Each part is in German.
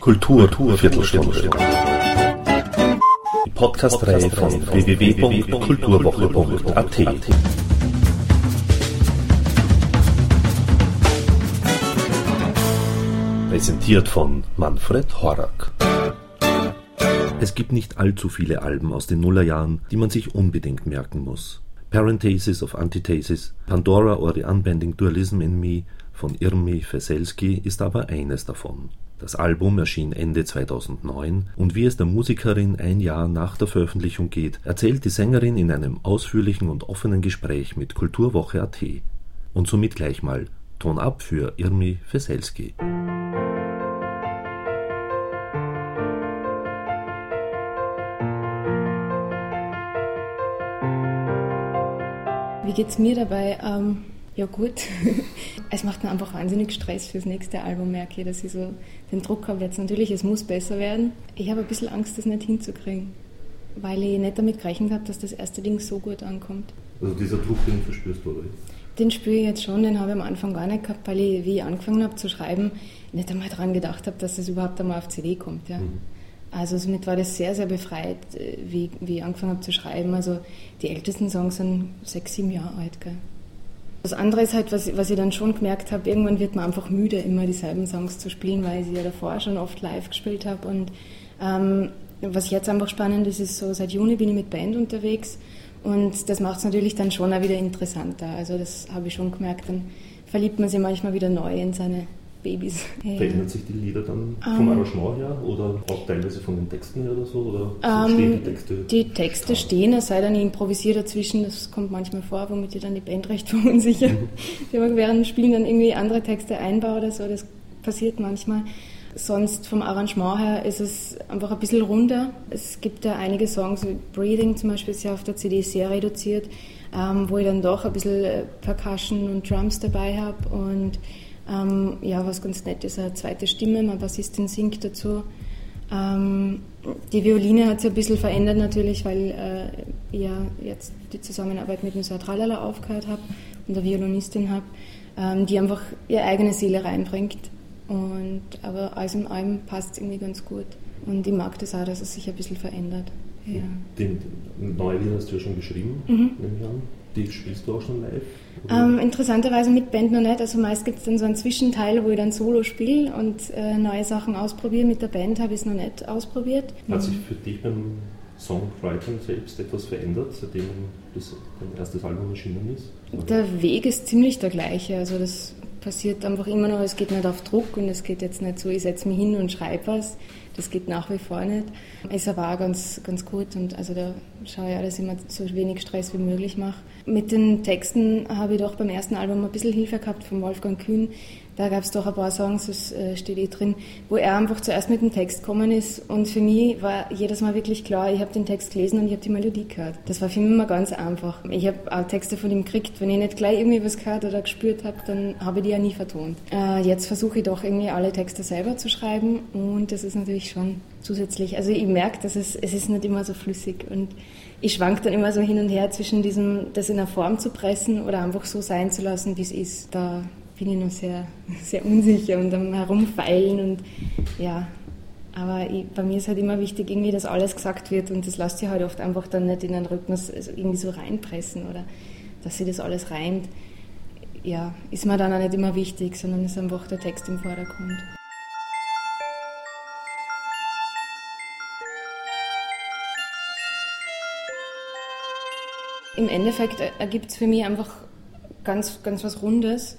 Kultur, Kultur Viertelstunde. Die Podcast-Reihe von www.kulturwoche.at. Präsentiert von Manfred Horak. Es gibt nicht allzu viele Alben aus den Nullerjahren, die man sich unbedingt merken muss. Parenthesis of Antithesis, Pandora or the Unbending Dualism in Me von Irmi Veselski ist aber eines davon. Das Album erschien Ende 2009 und wie es der Musikerin ein Jahr nach der Veröffentlichung geht, erzählt die Sängerin in einem ausführlichen und offenen Gespräch mit Kulturwoche.at. Und somit gleich mal Ton ab für Irmi Veselski. Wie geht's mir dabei? Ähm, ja gut, es macht mir einfach wahnsinnig Stress fürs nächste Album, merke ich, dass ich so den Druck habe jetzt natürlich, es muss besser werden. Ich habe ein bisschen Angst, das nicht hinzukriegen, weil ich nicht damit gerechnet habe, dass das erste Ding so gut ankommt. Also dieser Druck, den verspürst du, oder? Den spüre ich jetzt schon, den habe ich am Anfang gar nicht gehabt, weil ich, wie ich angefangen habe zu schreiben, nicht einmal daran gedacht habe, dass das überhaupt einmal auf CD kommt. Ja. Mhm. Also somit war das sehr, sehr befreit, äh, wie, wie ich angefangen habe zu schreiben. Also die ältesten Songs sind sechs, sieben Jahre alt. Gell. Das andere ist halt, was, was ich dann schon gemerkt habe, irgendwann wird man einfach müde, immer dieselben Songs zu spielen, weil ich sie ja davor schon oft live gespielt habe. Und ähm, was jetzt einfach spannend ist, ist so, seit Juni bin ich mit Band unterwegs und das macht es natürlich dann schon auch wieder interessanter. Also das habe ich schon gemerkt, dann verliebt man sich manchmal wieder neu in seine Babys. Verändert sich die Lieder dann vom um, ähm. Arrangement her oder auch teilweise von den Texten her oder so? Oder um, stehen die Texte? Die Texte stehen, es sei denn, ich improvisiere dazwischen, das kommt manchmal vor, womit ich dann die Band recht verunsichert. Mhm. Die während dem Spielen dann irgendwie andere Texte einbaue oder so, das passiert manchmal. Sonst vom Arrangement her ist es einfach ein bisschen runder. Es gibt ja einige Songs, wie Breathing zum Beispiel ist ja auf der CD sehr reduziert, ähm, wo ich dann doch ein bisschen äh, Percussion und Drums dabei habe und ähm, ja, was ganz nett ist, eine zweite Stimme, meine Bassistin singt dazu. Ähm, die Violine hat sich ein bisschen verändert natürlich, weil äh, ich ja jetzt die Zusammenarbeit mit dem Tralala aufgehört habe und der Violinistin habe, ähm, die einfach ihre eigene Seele reinbringt. Und, aber alles in allem passt es irgendwie ganz gut. Und ich mag das auch, dass es sich ein bisschen verändert. Ja. Den, den neue Lieder hast du ja schon geschrieben, mhm. nehme ich an. Die spielst du auch schon live? Ähm, interessanterweise mit Band noch nicht. Also meist gibt es dann so einen Zwischenteil, wo ich dann Solo spiele und äh, neue Sachen ausprobiere. Mit der Band habe ich es noch nicht ausprobiert. Hat sich für dich beim Songwriting selbst etwas verändert, seitdem das dein erstes Album erschienen ist? Oder? Der Weg ist ziemlich der gleiche. Also das passiert einfach immer noch, es geht nicht auf Druck und es geht jetzt nicht so, ich setze mich hin und schreibe was. Das geht nach wie vor nicht. Ist aber auch ganz, ganz gut und also da schaue ich auch, dass ich mir so wenig Stress wie möglich mache. Mit den Texten habe ich doch beim ersten Album ein bisschen Hilfe gehabt von Wolfgang Kühn, da gab es doch ein paar Songs, das äh, steht eh drin, wo er einfach zuerst mit dem Text gekommen ist und für mich war jedes Mal wirklich klar, ich habe den Text gelesen und ich habe die Melodie gehört. Das war für mich immer ganz einfach. Ich habe auch Texte von ihm gekriegt, wenn ich nicht gleich irgendwie was gehört oder gespürt habe, dann habe ich die ja nie vertont. Äh, jetzt versuche ich doch irgendwie alle Texte selber zu schreiben und das ist natürlich schon zusätzlich, also ich merke, dass es, es ist nicht immer so flüssig und ich schwank dann immer so hin und her zwischen diesem, das in eine Form zu pressen oder einfach so sein zu lassen, wie es ist. Da bin ich noch sehr, sehr unsicher und am Herumfeilen und ja, aber ich, bei mir ist halt immer wichtig, irgendwie, dass alles gesagt wird und das lässt sich halt oft einfach dann nicht in den Rhythmus irgendwie so reinpressen oder dass sich das alles reimt. Ja, ist mir dann auch nicht immer wichtig, sondern ist einfach der Text im Vordergrund. Im Endeffekt ergibt es für mich einfach ganz, ganz was Rundes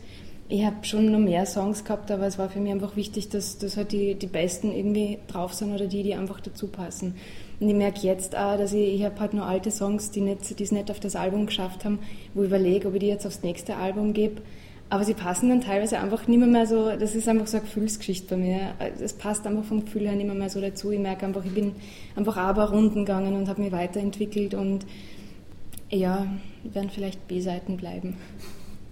ich habe schon noch mehr Songs gehabt, aber es war für mich einfach wichtig, dass, dass halt die, die besten irgendwie drauf sind oder die, die einfach dazu passen. Und ich merke jetzt auch, dass ich, ich habe halt noch alte Songs, die nicht, es nicht auf das Album geschafft haben, wo ich überlege, ob ich die jetzt aufs nächste Album gebe. Aber sie passen dann teilweise einfach nicht mehr, mehr so, das ist einfach so eine Gefühlsgeschichte bei mir. Es passt einfach vom Gefühl her nicht mehr, mehr so dazu. Ich merke einfach, ich bin einfach aber Runden gegangen und habe mich weiterentwickelt und ja, werden vielleicht B-Seiten bleiben.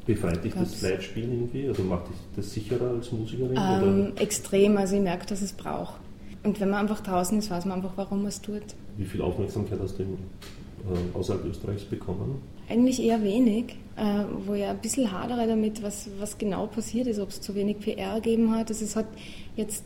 Befreit dich das Live-Spielen irgendwie? Also macht dich das sicherer als Musikerin? Ähm, extrem, also ich merke, dass es braucht. Und wenn man einfach draußen ist, weiß man einfach, warum man es tut. Wie viel Aufmerksamkeit hast du äh, außerhalb Österreichs bekommen? Eigentlich eher wenig, äh, wo ich ein bisschen hadere damit, was, was genau passiert ist, ob es zu wenig PR gegeben hat. Also es hat jetzt,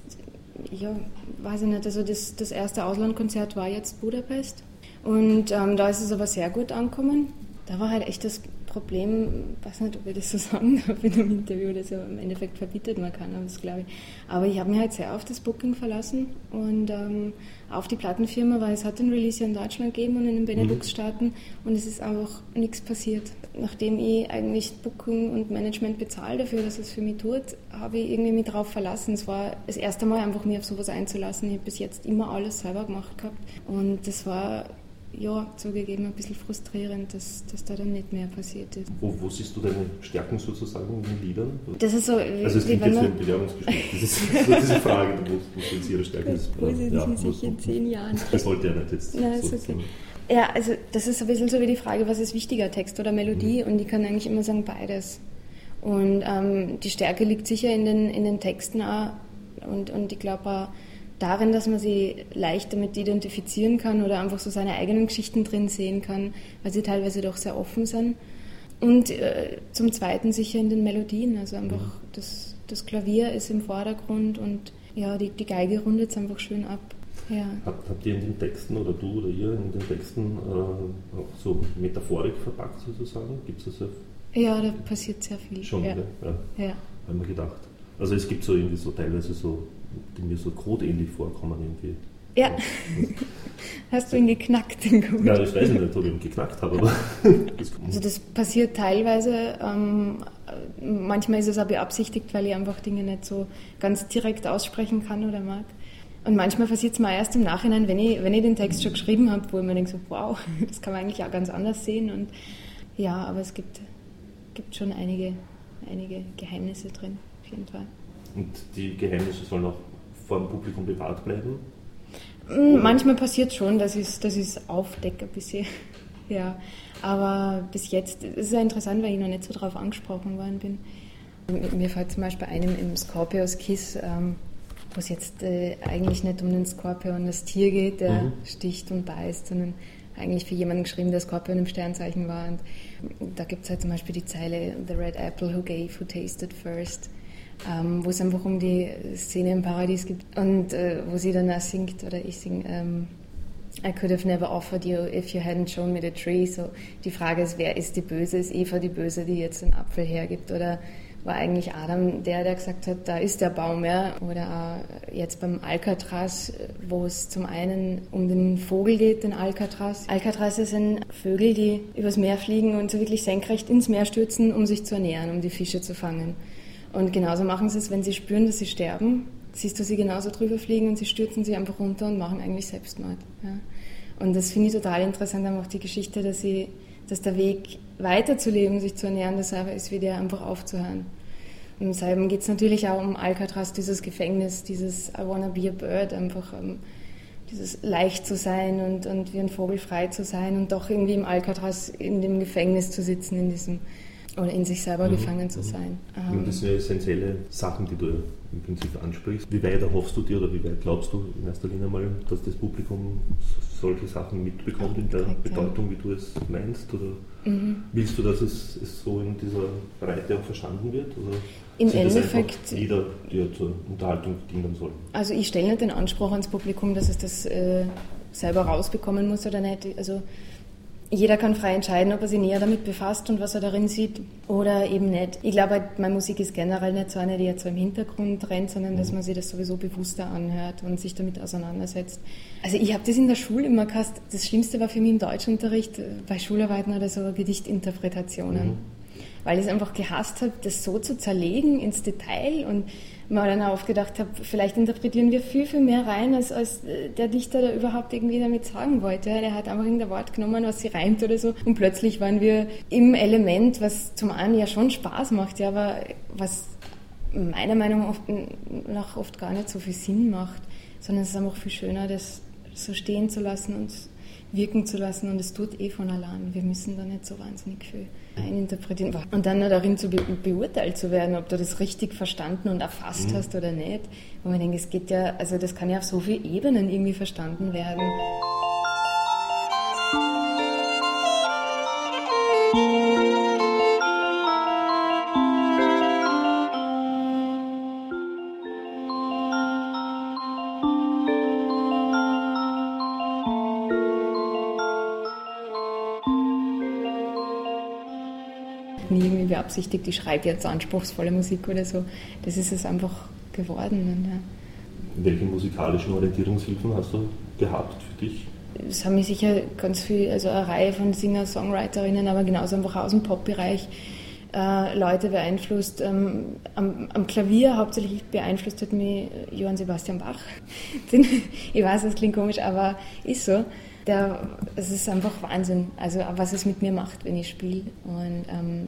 ja, weiß ich nicht, also das, das erste Auslandkonzert war jetzt Budapest und ähm, da ist es aber sehr gut angekommen. Da war halt echt das Problem, weiß nicht, ob ich das so sagen darf in einem Interview, das ja im Endeffekt verbietet man kann, das glaube ich. Aber ich habe mich halt sehr auf das Booking verlassen und ähm, auf die Plattenfirma, weil es hat den Release ja in Deutschland gegeben und in den Benelux-Staaten und es ist einfach nichts passiert. Nachdem ich eigentlich Booking und Management bezahle dafür, dass es für mich tut, habe ich irgendwie mich darauf verlassen. Es war das erste Mal einfach, mich auf sowas einzulassen. Ich habe bis jetzt immer alles selber gemacht gehabt und das war ja, zugegeben ein bisschen frustrierend, dass, dass da dann nicht mehr passiert ist. Wo, wo siehst du deine Stärken sozusagen in den Liedern? Das ist so, also es klingt jetzt wie ein Bewerbungsgespräch. Das ist so diese Frage, wo, wo jetzt ihre Stärke ist. Wo sind ja, sie sich in zehn Jahren? Das wollte er nicht jetzt. Nein, so okay. Ja, also das ist ein bisschen so wie die Frage, was ist wichtiger, Text oder Melodie? Mhm. Und ich kann eigentlich immer sagen, beides. Und ähm, die Stärke liegt sicher in den, in den Texten auch. Und, und ich glaube auch, darin, dass man sie leicht damit identifizieren kann oder einfach so seine eigenen Geschichten drin sehen kann, weil sie teilweise doch sehr offen sind. Und äh, zum Zweiten sicher in den Melodien, also einfach mhm. das, das Klavier ist im Vordergrund und ja, die, die Geige rundet es einfach schön ab. Ja. Habt, habt ihr in den Texten oder du oder ihr in den Texten äh, auch so Metaphorik verpackt sozusagen? Gibt es das ja? Ja, da passiert sehr viel. Schon, ja. ja. ja. Haben wir gedacht. Also es gibt so irgendwie so teilweise so die mir so codeähnlich vorkommen irgendwie. Ja. Hast du ihn geknackt, den Code? Ja, ich weiß nicht, ob ich ihn geknackt habe, aber. also, das passiert teilweise. Ähm, manchmal ist es auch beabsichtigt, weil ich einfach Dinge nicht so ganz direkt aussprechen kann oder mag. Und manchmal passiert es mir erst im Nachhinein, wenn ich, wenn ich den Text schon geschrieben habe, wo ich mir denke, so, wow, das kann man eigentlich auch ganz anders sehen. Und ja, aber es gibt, gibt schon einige, einige Geheimnisse drin, auf jeden Fall. Und die Geheimnisse sollen auch vor dem Publikum bewahrt bleiben? Mm, manchmal passiert schon, dass ich es dass aufdecke ein bisschen. ja, aber bis jetzt ist es ja interessant, weil ich noch nicht so darauf angesprochen worden bin. Mir fällt zum Beispiel einem im Scorpios Kiss, ähm, wo es jetzt äh, eigentlich nicht um den Skorpion, das Tier geht, der mhm. sticht und beißt, sondern eigentlich für jemanden geschrieben, der Skorpion im Sternzeichen war. Und da gibt es halt zum Beispiel die Zeile The Red Apple who gave, who tasted first ähm, wo es einfach um die Szene im Paradies geht und äh, wo sie dann auch singt oder ich singe ähm, I could have never offered you if you hadn't shown me the tree. So die Frage ist, wer ist die Böse? Ist Eva die Böse, die jetzt den Apfel hergibt oder war eigentlich Adam der, der gesagt hat, da ist der Baum, ja. Oder jetzt beim Alcatraz, wo es zum einen um den Vogel geht, den Alcatraz. Alcatraz sind Vögel, die übers Meer fliegen und so wirklich senkrecht ins Meer stürzen, um sich zu ernähren, um die Fische zu fangen. Und genauso machen sie es, wenn sie spüren, dass sie sterben, siehst du sie genauso drüber fliegen und sie stürzen sich einfach runter und machen eigentlich Selbstmord. Ja. Und das finde ich total interessant, einfach die Geschichte, dass, sie, dass der Weg weiterzuleben, sich zu ernähren, dasselbe ist, wie der einfach aufzuhören. Und deshalb geht es natürlich auch um Alcatraz, dieses Gefängnis, dieses I wanna be a bird, einfach um, ähm, dieses leicht zu sein und, und wie ein Vogel frei zu sein und doch irgendwie im Alcatraz in dem Gefängnis zu sitzen, in diesem oder in sich selber mhm. gefangen zu mhm. sein. Und ähm, das sind ja essentielle Sachen, die du im Prinzip ansprichst. Wie weit erhoffst du dir oder wie weit glaubst du in erster Linie mal, dass das Publikum solche Sachen mitbekommt in der Korrekt, Bedeutung, ja. wie du es meinst? Oder mhm. willst du, dass es, es, so in dieser Breite auch verstanden wird? Oder Im Endeffekt. Lieder, die zur Unterhaltung dienen sollen? Also ich stelle nicht den Anspruch ans Publikum, dass es das äh, selber rausbekommen muss oder nicht. Also jeder kann frei entscheiden, ob er sich näher damit befasst und was er darin sieht oder eben nicht. Ich glaube, meine Musik ist generell nicht so eine, die jetzt so im Hintergrund rennt, sondern dass man sich das sowieso bewusster anhört und sich damit auseinandersetzt. Also ich habe das in der Schule immer gehabt. Das Schlimmste war für mich im Deutschunterricht äh, bei Schularbeiten oder so Gedichtinterpretationen. Mhm. Weil ich es einfach gehasst habe, das so zu zerlegen ins Detail und mal dann auch gedacht habe, vielleicht interpretieren wir viel, viel mehr rein, als, als äh, der Dichter da überhaupt irgendwie damit sagen wollte. Der hat einfach irgendein Wort genommen, was sie reimt oder so. Und plötzlich waren wir im Element, was zum einen ja schon Spaß macht, ja, aber was meiner Meinung nach oft gar nicht so viel Sinn macht, sondern es ist einfach viel schöner, das so stehen zu lassen und wirken zu lassen und es tut eh von allein. Wir müssen da nicht so wahnsinnig viel eininterpretieren. Und dann noch darin zu be beurteilt zu werden, ob du das richtig verstanden und erfasst mhm. hast oder nicht. Wo man denkt, es geht ja, also das kann ja auf so vielen Ebenen irgendwie verstanden werden. Beabsichtigt, ich schreibe jetzt anspruchsvolle Musik oder so. Das ist es einfach geworden. Und, ja. Welche musikalischen Orientierungshilfen hast du gehabt für dich? Es haben mich sicher ganz viel, also eine Reihe von Singer-Songwriterinnen, aber genauso einfach aus dem Pop-Bereich äh, Leute beeinflusst. Ähm, am, am, Klavier hauptsächlich beeinflusst hat mich Johann Sebastian Bach. ich weiß, das klingt komisch, aber ist so. Der, es ist einfach Wahnsinn, also was es mit mir macht, wenn ich spiele. Und ähm,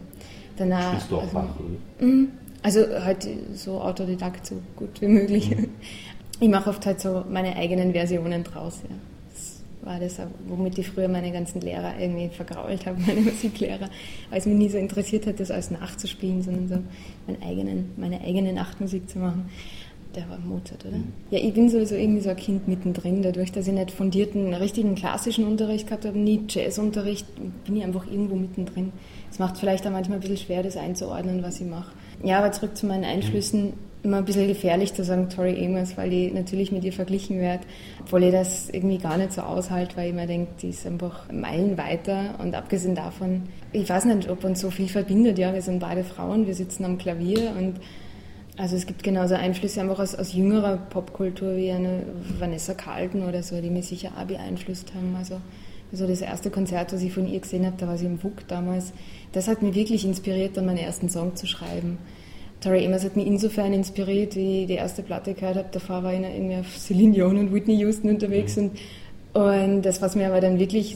danach. Spielst du auch also, Bach, oder? Mhm. Also halt so Autodidakt so gut wie möglich. Mhm. Ich mache oft halt so meine eigenen Versionen draus. Ja war das, womit ich früher meine ganzen Lehrer irgendwie vergrault habe, meine Musiklehrer, weil es mich nie so interessiert hat, das alles nachzuspielen, sondern so meine, eigenen, meine eigene Nachtmusik zu machen. Der war Mozart, oder? Mhm. Ja, ich bin sowieso irgendwie so ein Kind mittendrin, dadurch, dass ich nicht fundierten, richtigen klassischen Unterricht gehabt habe, nie Jazzunterricht, bin ich einfach irgendwo mittendrin. Es macht vielleicht auch manchmal ein bisschen schwer, das einzuordnen, was ich mache. Ja, aber zurück zu meinen Einflüssen immer ein bisschen gefährlich zu sagen Tori Amos, weil die natürlich mit ihr verglichen wird, obwohl ich das irgendwie gar nicht so aushalte, weil ich mir denke, die ist einfach Meilen weiter und abgesehen davon, ich weiß nicht, ob uns so viel verbindet, ja, wir sind beide Frauen, wir sitzen am Klavier und also es gibt genauso Einflüsse einfach aus, aus jüngerer Popkultur wie eine Vanessa Carlton oder so, die mich sicher auch beeinflusst haben, also also das erste Konzert, was ich von ihr gesehen habe, da war sie im WUK damals, das hat mich wirklich inspiriert, dann meinen ersten Song zu schreiben. Tori Amos hat mich insofern inspiriert, wie ich die erste Platte gehört habe. Davor war ich irgendwie auf Celine Dion und Whitney Houston unterwegs. Mhm. Und, und das, was mir aber dann wirklich,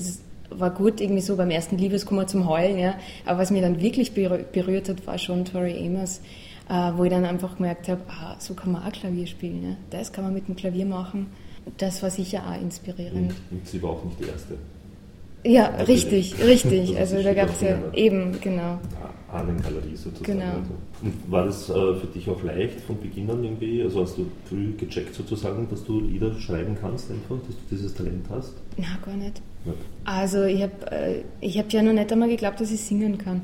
war gut, irgendwie so beim ersten Liebeskummer zum Heulen, ja. Aber was mir dann wirklich berührt hat, war schon Tori Amos, wo ich dann einfach gemerkt habe, ah, so kann man auch Klavier spielen. Ja. Das kann man mit dem Klavier machen. Das war sicher auch inspirierend. Und, und sie war auch nicht die erste. Ja, richtig, richtig. Also da gab es ja eben, genau. Ahnengalerie sozusagen. Genau. Also. Und war das äh, für dich auch leicht von Beginn an irgendwie? Also hast du früh gecheckt sozusagen, dass du Lieder schreiben kannst einfach, dass du dieses Talent hast? Na, gar nicht. Ja. Also ich habe äh, ich hab ja noch nicht einmal geglaubt, dass ich singen kann.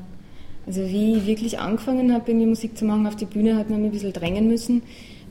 Also wie ich wirklich angefangen habe, irgendwie Musik zu machen auf die Bühne, hat man mich ein bisschen drängen müssen.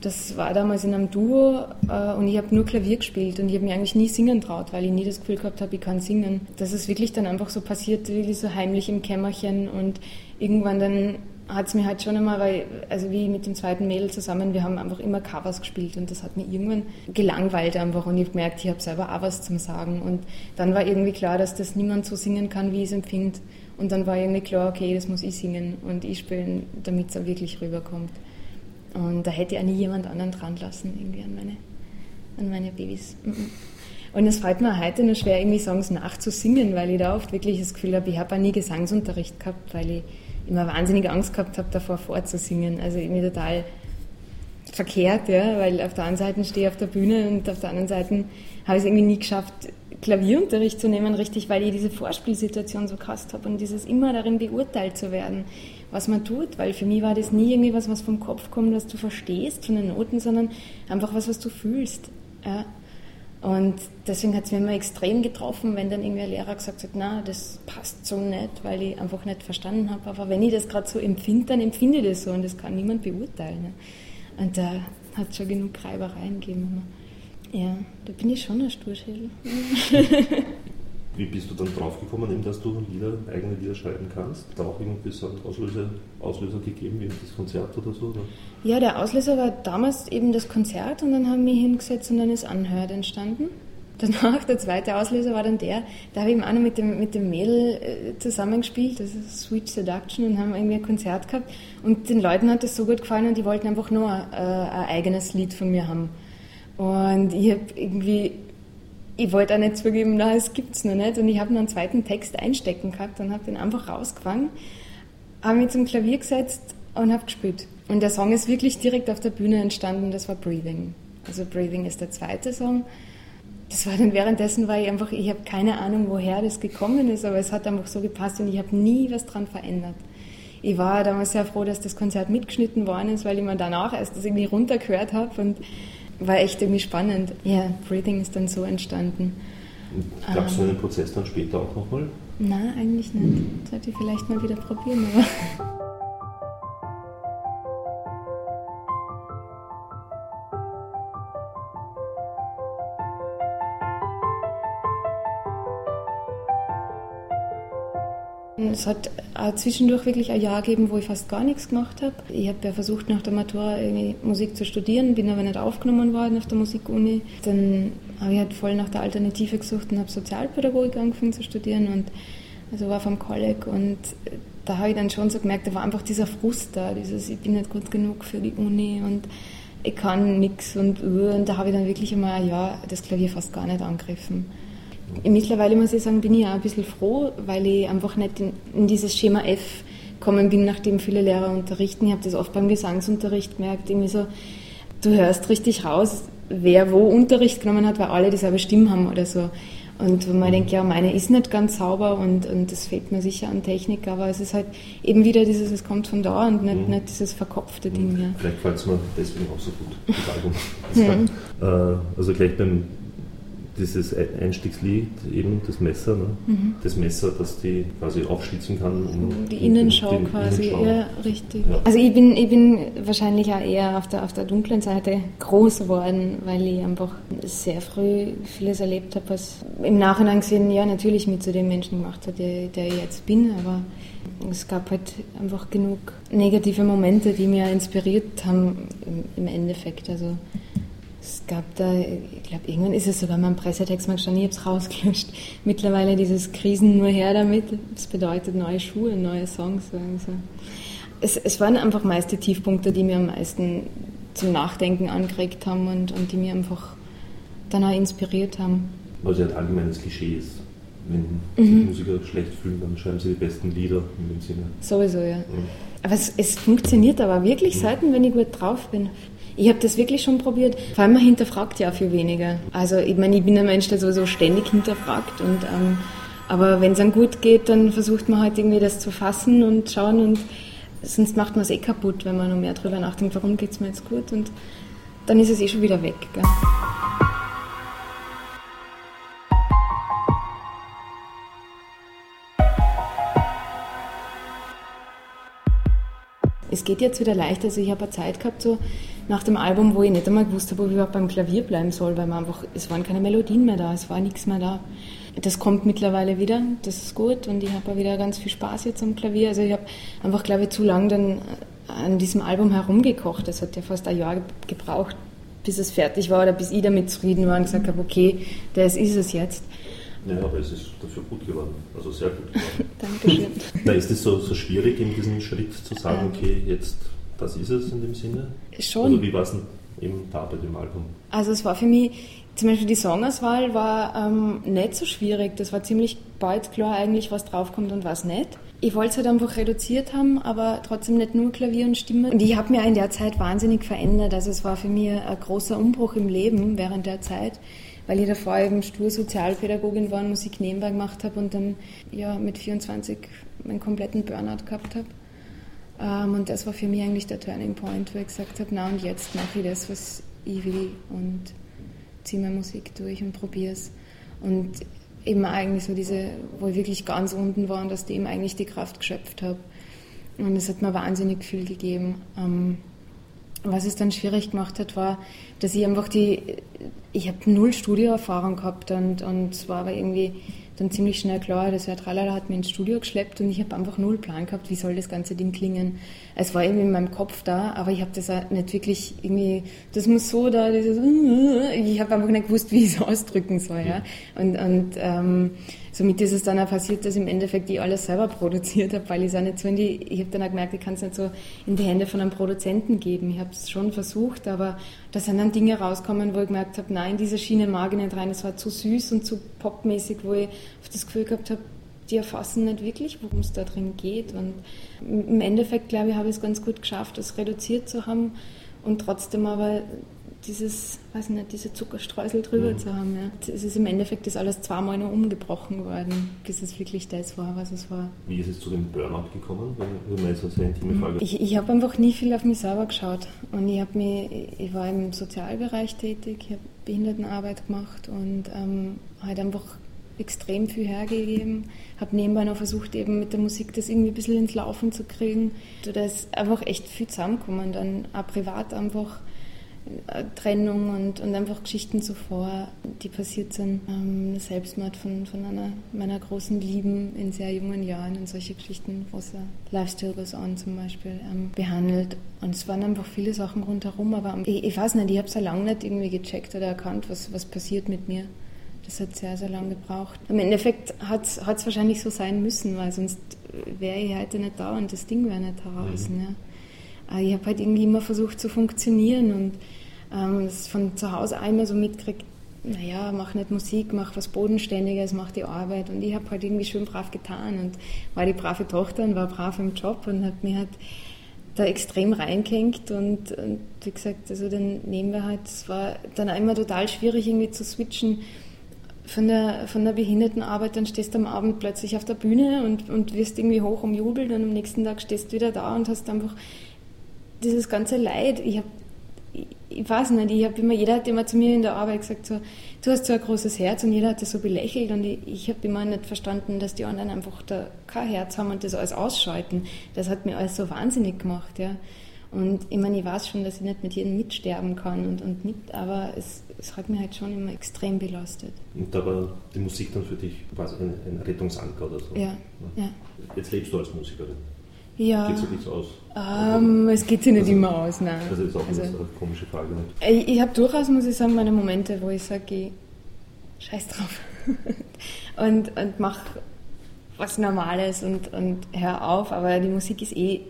Das war damals in einem Duo äh, und ich habe nur Klavier gespielt und ich habe mir eigentlich nie singen traut, weil ich nie das Gefühl gehabt habe, ich kann singen. Das ist wirklich dann einfach so passiert, wirklich so heimlich im Kämmerchen und irgendwann dann hat es mir halt schon einmal, weil, also wie mit dem zweiten Mädel zusammen, wir haben einfach immer Covers gespielt und das hat mir irgendwann gelangweilt einfach und ich habe gemerkt, ich habe selber auch was zum Sagen und dann war irgendwie klar, dass das niemand so singen kann, wie ich es empfinde und dann war irgendwie klar, okay, das muss ich singen und ich spielen, damit es auch wirklich rüberkommt. Und da hätte ich auch nie jemand anderen dran lassen, irgendwie an meine, an meine Babys. Und es fällt mir heute nur schwer, irgendwie Songs nachzusingen, weil ich da oft wirklich das Gefühl habe, ich habe auch nie Gesangsunterricht gehabt, weil ich immer wahnsinnig Angst gehabt habe, davor vorzusingen. Also irgendwie total verkehrt, ja, weil auf der einen Seite stehe ich auf der Bühne und auf der anderen Seite habe ich es irgendwie nie geschafft, Klavierunterricht zu nehmen, richtig, weil ich diese Vorspielsituation so gehasst habe und dieses immer darin beurteilt zu werden was man tut, weil für mich war das nie irgendwie was, was vom Kopf kommt, was du verstehst von den Noten, sondern einfach was, was du fühlst. Ja. Und deswegen hat es mir immer extrem getroffen, wenn dann irgendwie ein Lehrer gesagt hat, na, das passt so nicht, weil ich einfach nicht verstanden habe. Aber wenn ich das gerade so empfinde, dann empfinde ich das so und das kann niemand beurteilen. Ne? Und da hat es schon genug Reibereien gegeben. Ja, da bin ich schon ein Sturschädel. Wie bist du dann draufgekommen, dass du Lieder, eigene Lieder schreiben kannst? Da auch irgendwie so einen Auslöser, Auslöser gegeben, wie das Konzert oder so? Oder? Ja, der Auslöser war damals eben das Konzert und dann haben wir hingesetzt und dann ist Anhört entstanden. Danach, der zweite Auslöser war dann der, da habe ich eben auch noch mit dem, mit dem Mädel äh, zusammengespielt, das ist Sweet Seduction und haben irgendwie ein Konzert gehabt und den Leuten hat das so gut gefallen und die wollten einfach nur äh, ein eigenes Lied von mir haben. Und ich habe irgendwie ich wollte auch nicht zugeben, na, es gibt's noch nicht. Und ich habe noch einen zweiten Text einstecken gehabt und habe den einfach rausgefangen, habe mich zum Klavier gesetzt und habe gespielt. Und der Song ist wirklich direkt auf der Bühne entstanden, das war Breathing. Also Breathing ist der zweite Song. Das war dann währenddessen, weil ich einfach, ich habe keine Ahnung, woher das gekommen ist, aber es hat einfach so gepasst und ich habe nie was dran verändert. Ich war damals sehr froh, dass das Konzert mitgeschnitten worden ist, weil ich mir danach erst das irgendwie runtergehört habe und war echt irgendwie spannend. Ja, Breathing ist dann so entstanden. Gab es so einen Prozess dann später auch nochmal? Nein, eigentlich nicht. Sollte ich vielleicht mal wieder probieren, aber. Es hat auch zwischendurch wirklich ein Jahr gegeben, wo ich fast gar nichts gemacht habe. Ich habe ja versucht, nach der Matura Musik zu studieren, bin aber nicht aufgenommen worden auf der Musikuni. Dann habe ich halt voll nach der Alternative gesucht und habe Sozialpädagogik angefangen zu studieren und also war vom Kolleg und da habe ich dann schon so gemerkt, da war einfach dieser Frust da, dieses ich bin nicht gut genug für die Uni und ich kann nichts und, und da habe ich dann wirklich einmal ja das Klavier fast gar nicht angegriffen. Mittlerweile muss ich sagen, bin ich auch ein bisschen froh, weil ich einfach nicht in, in dieses Schema F gekommen bin, nachdem viele Lehrer unterrichten. Ich habe das oft beim Gesangsunterricht gemerkt, irgendwie so, du hörst richtig raus, wer wo Unterricht genommen hat, weil alle dieselbe Stimme haben oder so. Und wenn man denkt, ja, meine ist nicht ganz sauber und, und das fehlt mir sicher an Technik, aber es ist halt eben wieder dieses, es kommt von da und nicht, mhm. nicht dieses verkopfte Ding. Ja. Vielleicht gefällt es mir deswegen auch so gut, das Album. Das mhm. äh, also gleich beim dieses Einstiegslied, eben das Messer, ne? Mhm. das Messer, das die quasi aufschlitzen kann. Um, die Innenschau quasi, Innenschau. ja, richtig. Ja. Also ich bin, ich bin wahrscheinlich auch eher auf der, auf der dunklen Seite groß geworden, weil ich einfach sehr früh vieles erlebt habe, was im Nachhinein gesehen, ja, natürlich mit zu dem Menschen gemacht hat, der, der ich jetzt bin, aber es gab halt einfach genug negative Momente, die mir inspiriert haben im, im Endeffekt. Also es gab da, ich glaube, irgendwann ist es sogar mal im Pressetext mal gestanden, ich habe es rausgelöscht. Mittlerweile dieses Krisen nur her damit. Das bedeutet neue Schuhe, neue Songs. Also es, es waren einfach meist die Tiefpunkte, die mir am meisten zum Nachdenken angeregt haben und, und die mir einfach dann auch inspiriert haben. Was ja ein allgemeines Klischee ist. Wenn sich mhm. Musiker schlecht fühlen, dann schreiben sie die besten Lieder in dem Sinne. Sowieso, ja. Mhm. Aber es, es, funktioniert aber wirklich mhm. selten, wenn ich gut drauf bin. Ich habe das wirklich schon probiert. Vor allem man hinterfragt ja viel weniger. Also ich meine, ich bin ein Mensch, der sowieso ständig hinterfragt. Und, ähm, aber wenn es dann gut geht, dann versucht man halt irgendwie das zu fassen und schauen und sonst macht man es eh kaputt, wenn man noch mehr darüber nachdenkt, warum geht es mir jetzt gut und dann ist es eh schon wieder weg. Gell? Geht jetzt wieder leicht. Also ich habe eine Zeit gehabt, so nach dem Album, wo ich nicht einmal gewusst habe, ob ich überhaupt beim Klavier bleiben soll, weil man einfach, es waren keine Melodien mehr da, es war nichts mehr da. Das kommt mittlerweile wieder, das ist gut und ich habe wieder ganz viel Spaß jetzt am Klavier. Also ich habe einfach, glaube ich, zu lange dann an diesem Album herumgekocht. Das hat ja fast ein Jahr gebraucht, bis es fertig war oder bis ich damit zufrieden war und gesagt habe, okay, das ist es jetzt. Ja, aber es ist dafür gut geworden, also sehr gut geworden. Dankeschön. Na, ist es so, so schwierig, in diesem Schritt zu sagen, okay, jetzt das ist es in dem Sinne? Schon. Also wie war es denn eben da bei dem Album? Also es war für mich, zum Beispiel die Songauswahl war ähm, nicht so schwierig. Das war ziemlich bald klar eigentlich, was draufkommt und was nicht. Ich wollte es halt einfach reduziert haben, aber trotzdem nicht nur Klavier und Stimme. Und ich habe mir in der Zeit wahnsinnig verändert. Also es war für mich ein großer Umbruch im Leben während der Zeit, weil ich davor eben stur Sozialpädagogin war und Musik nebenbei gemacht habe und dann ja mit 24 meinen kompletten Burnout gehabt habe. Ähm, und das war für mich eigentlich der Turning Point, wo ich gesagt habe, na und jetzt mache ich das, was ich will und ziehe meine Musik durch und probiere es. Und eben eigentlich so diese, wo ich wirklich ganz unten war und aus dem eigentlich die Kraft geschöpft habe. Und es hat mir wahnsinnig viel gegeben. Ähm, was es dann schwierig gemacht hat, war, dass ich einfach die, ich habe null Studioerfahrung gehabt und, und es war aber irgendwie dann ziemlich schnell klar, das Herr Tralala hat mich ins Studio geschleppt und ich habe einfach null Plan gehabt, wie soll das ganze Ding klingen. Es war irgendwie in meinem Kopf da, aber ich habe das auch nicht wirklich irgendwie, das muss so da, dieses, ich habe einfach nicht gewusst, wie ich es ausdrücken soll. Ja? Und, und ähm, somit ist es dann auch passiert, dass im Endeffekt ich alles selber produziert habe, weil ich es auch nicht so in die, ich habe dann auch gemerkt, ich kann es nicht so in die Hände von einem Produzenten geben. Ich habe es schon versucht, aber da sind dann Dinge rausgekommen, wo ich gemerkt habe, nein, diese Schiene mag ich nicht rein. Es war zu süß und zu popmäßig, wo ich das Gefühl gehabt habe, die erfassen nicht wirklich, worum es da drin geht. Und im Endeffekt, glaube ich, habe ich es ganz gut geschafft, das reduziert zu haben und trotzdem aber dieses, weiß nicht, diese Zuckerstreusel drüber mhm. zu haben. Ja. Es ist im Endeffekt ist alles zweimal noch umgebrochen worden, bis es wirklich das war, was es war. Wie ist es zu dem Burnout gekommen, wenn so eine intime Frage Ich, ich habe einfach nie viel auf mich selber geschaut und ich, mich, ich war im Sozialbereich tätig, ich habe Behindertenarbeit gemacht und ähm, halt einfach extrem viel hergegeben. Habe nebenbei noch versucht, eben mit der Musik das irgendwie ein bisschen ins Laufen zu kriegen. Da ist einfach echt viel zusammengekommen. Dann auch privat einfach Trennung und, und einfach Geschichten zuvor, die passiert sind. Ähm, Selbstmord von, von einer meiner großen Lieben in sehr jungen Jahren und solche Geschichten, wo es Life Still Goes On zum Beispiel ähm, behandelt. Und es waren einfach viele Sachen rundherum, aber ich, ich weiß nicht, ich habe es ja lange nicht irgendwie gecheckt oder erkannt, was, was passiert mit mir. Das hat sehr, sehr lange gebraucht. Im Endeffekt hat es wahrscheinlich so sein müssen, weil sonst wäre ich heute nicht da und das Ding wäre nicht heraus. Mhm. Ja. Ich habe halt irgendwie immer versucht zu funktionieren und ähm, das von zu Hause einmal so mitkriegt, naja, mach nicht Musik, mach was Bodenständiges, mach die Arbeit. Und ich habe halt irgendwie schön brav getan und war die brave Tochter und war brav im Job und hat mir halt da extrem reingehängt und, und wie gesagt, also dann nehmen wir halt, es war dann immer total schwierig irgendwie zu switchen von der, von der Behindertenarbeit, dann stehst du am Abend plötzlich auf der Bühne und, und wirst irgendwie hoch umjubelt und am nächsten Tag stehst du wieder da und hast einfach dieses ganze Leid. Ich habe ich weiß nicht, ich habe immer, jeder hat immer zu mir in der Arbeit gesagt, so, du hast so ein großes Herz und jeder hat das so belächelt und ich, ich habe immer nicht verstanden, dass die anderen einfach da kein Herz haben und das alles ausschalten. Das hat mir alles so wahnsinnig gemacht, ja. Und ich meine, ich weiß schon, dass ich nicht mit jedem mitsterben kann und, und nicht, aber es, es hat mich halt schon immer extrem belastet. Und da war die Musik dann für dich quasi ein, ein Rettungsanker oder so? Ja, ja. Jetzt lebst du als Musikerin. Ja. Geht sich nichts aus? Ähm, es geht sich nicht also, immer aus, nein. Das ist auch also, eine komische Frage. Ich, ich habe durchaus, muss ich sagen, meine Momente, wo ich sage, scheiß drauf und, und mach was Normales und, und hör auf, aber die Musik ist eh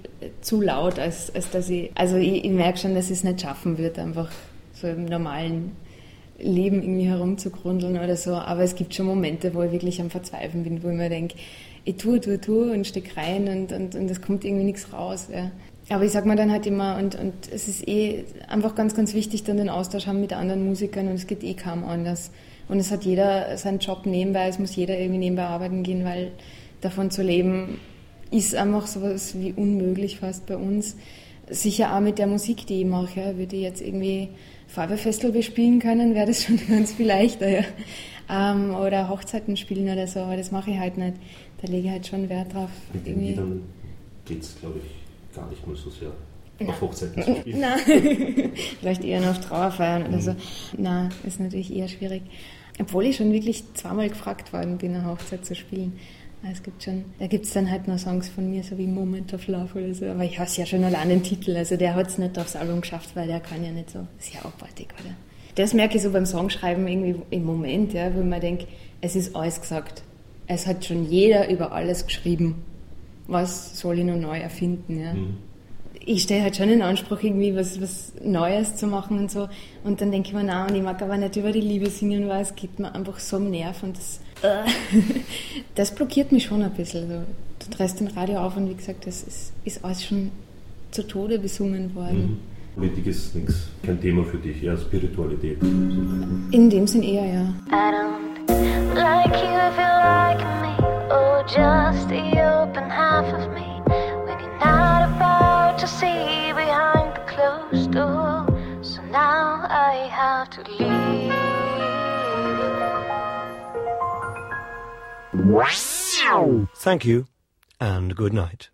zu laut, als, als dass ich, also ich, ich merke schon, dass ich es nicht schaffen wird, einfach so im normalen Leben irgendwie herumzugrundeln oder so, aber es gibt schon Momente, wo ich wirklich am Verzweifeln bin, wo ich mir denke, ich tue, tue, tue und stecke rein und, und, und es kommt irgendwie nichts raus. Ja. Aber ich sag mir dann halt immer, und, und es ist eh einfach ganz, ganz wichtig, dann den Austausch haben mit anderen Musikern und es geht eh kaum anders. Und es hat jeder seinen Job nebenbei, es muss jeder irgendwie nebenbei arbeiten gehen, weil davon zu leben ist einfach sowas wie unmöglich fast bei uns. Sicher auch mit der Musik, die ich mache. Ja. Würde ich jetzt irgendwie Feuerwehrfestel bespielen können, wäre das schon ganz viel leichter. Ja. Ähm, oder Hochzeiten spielen oder so, aber das mache ich halt nicht da lege ich halt schon Wert drauf. Mit den Liedern geht es, glaube ich, gar nicht mal so sehr. Nein. Auf Hochzeiten zu spielen. Nein, vielleicht eher noch auf Trauerfeiern mhm. oder so. Nein, ist natürlich eher schwierig. Obwohl ich schon wirklich zweimal gefragt worden bin, eine Hochzeit zu spielen. Es gibt schon, da gibt es dann halt noch Songs von mir, so wie Moment of Love oder so. Aber ich hasse ja schon allein den Titel. Also der hat es nicht aufs Album geschafft, weil der kann ja nicht so. Ist ja abartig, oder? Das merke ich so beim Songschreiben irgendwie im Moment, ja, wo man denkt, es ist alles gesagt es hat schon jeder über alles geschrieben. Was soll ich noch neu erfinden? Ja? Mhm. Ich stehe halt schon in Anspruch, irgendwie was, was Neues zu machen und so. Und dann denke ich mir, und ich mag aber nicht über die Liebe singen, weil es geht mir einfach so am Nerv und das, äh, das blockiert mich schon ein bisschen. Also, du drehst den Radio auf und wie gesagt, das ist, ist alles schon zu Tode besungen worden. Mhm. Politik ist nichts, kein Thema für dich, eher Spiritualität. In dem Sinn eher, ja. I don't like you if you like me, or just the open half of me. When you're not about to see behind the closed door, so now I have to leave. Thank you, and good night.